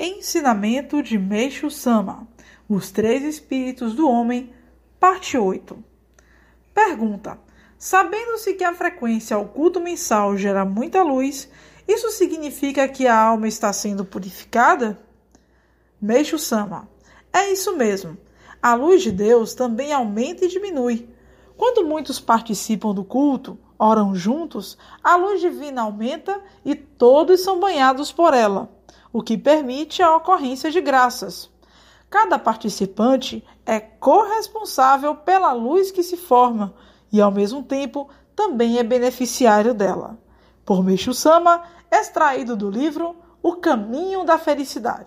Ensinamento de Meixo Sama: Os Três Espíritos do Homem, Parte 8. Pergunta: Sabendo-se que a frequência ao culto mensal gera muita luz, isso significa que a alma está sendo purificada? Meixo Sama: É isso mesmo. A luz de Deus também aumenta e diminui. Quando muitos participam do culto, oram juntos, a luz divina aumenta e todos são banhados por ela o que permite a ocorrência de graças. Cada participante é corresponsável pela luz que se forma e, ao mesmo tempo, também é beneficiário dela. Por Meixo Sama, extraído do livro O Caminho da Felicidade.